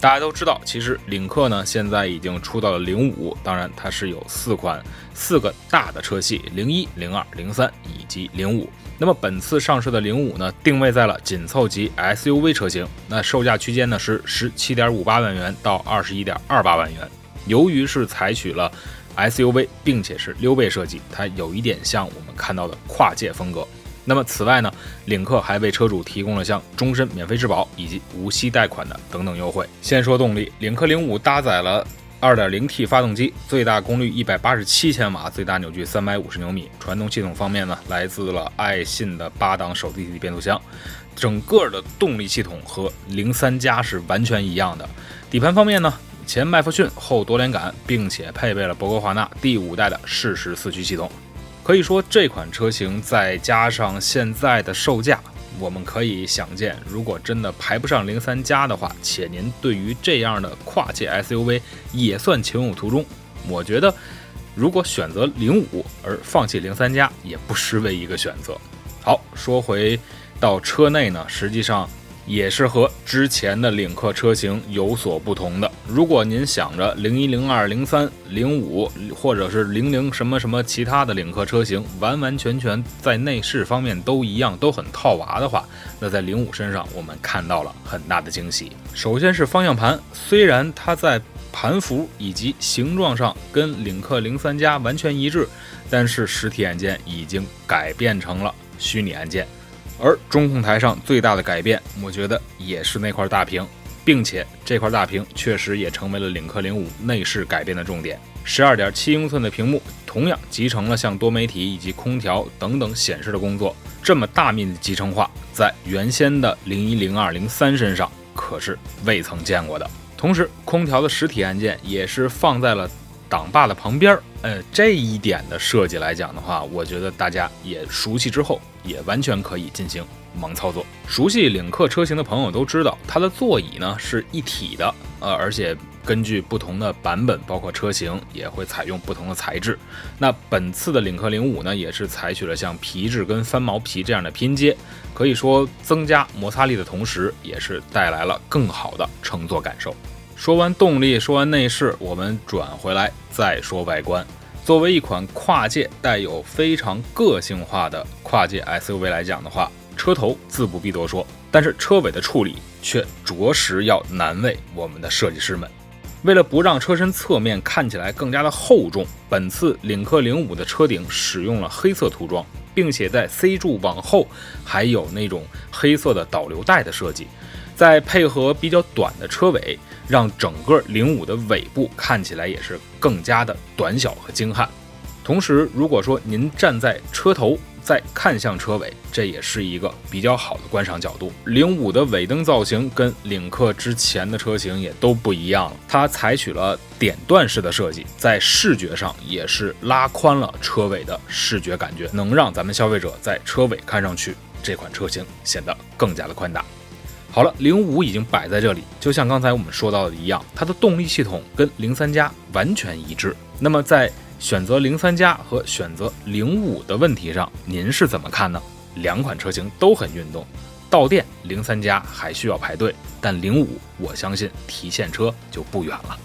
大家都知道，其实领克呢现在已经出到了零五，当然它是有四款四个大的车系，零一、零二、零三以及零五。那么本次上市的零五呢，定位在了紧凑级 SUV 车型，那售价区间呢是十七点五八万元到二十一点二八万元。由于是采取了 SUV，并且是溜背设计，它有一点像我们看到的跨界风格。那么此外呢，领克还为车主提供了像终身免费质保以及无息贷款的等等优惠。先说动力，领克零五搭载了 2.0T 发动机，最大功率187千瓦，最大扭矩350牛米。传动系统方面呢，来自了爱信的八档手自一体变速箱，整个的动力系统和零三加是完全一样的。底盘方面呢，前麦弗逊，后多连杆，并且配备了博格华纳第五代的适时四驱系统。可以说，这款车型再加上现在的售价，我们可以想见，如果真的排不上零三加的话，且您对于这样的跨界 SUV 也算情有独钟，我觉得，如果选择零五而放弃零三加，也不失为一个选择。好，说回到车内呢，实际上。也是和之前的领克车型有所不同的。如果您想着零一、零二、零三、零五，或者是零零什么什么其他的领克车型，完完全全在内饰方面都一样，都很套娃的话，那在零五身上我们看到了很大的惊喜。首先是方向盘，虽然它在盘幅以及形状上跟领克零三加完全一致，但是实体按键已经改变成了虚拟按键。而中控台上最大的改变，我觉得也是那块大屏，并且这块大屏确实也成为了领克零五内饰改变的重点。十二点七英寸的屏幕，同样集成了像多媒体以及空调等等显示的工作。这么大面积集成化，在原先的零一、零二、零三身上可是未曾见过的。同时，空调的实体按键也是放在了。挡把的旁边儿，呃，这一点的设计来讲的话，我觉得大家也熟悉之后，也完全可以进行盲操作。熟悉领克车型的朋友都知道，它的座椅呢是一体的，呃，而且根据不同的版本，包括车型也会采用不同的材质。那本次的领克零五呢，也是采取了像皮质跟翻毛皮这样的拼接，可以说增加摩擦力的同时，也是带来了更好的乘坐感受。说完动力，说完内饰，我们转回来再说外观。作为一款跨界带有非常个性化的跨界 SUV 来讲的话，车头自不必多说，但是车尾的处理却着实要难为我们的设计师们。为了不让车身侧面看起来更加的厚重，本次领克零五的车顶使用了黑色涂装，并且在 C 柱往后还有那种黑色的导流带的设计。再配合比较短的车尾，让整个零五的尾部看起来也是更加的短小和精悍。同时，如果说您站在车头再看向车尾，这也是一个比较好的观赏角度。零五的尾灯造型跟领克之前的车型也都不一样了，它采取了点段式的设计，在视觉上也是拉宽了车尾的视觉感觉，能让咱们消费者在车尾看上去这款车型显得更加的宽大。好了，零五已经摆在这里，就像刚才我们说到的一样，它的动力系统跟零三加完全一致。那么在选择零三加和选择零五的问题上，您是怎么看呢？两款车型都很运动，到店零三加还需要排队，但零五我相信提现车就不远了。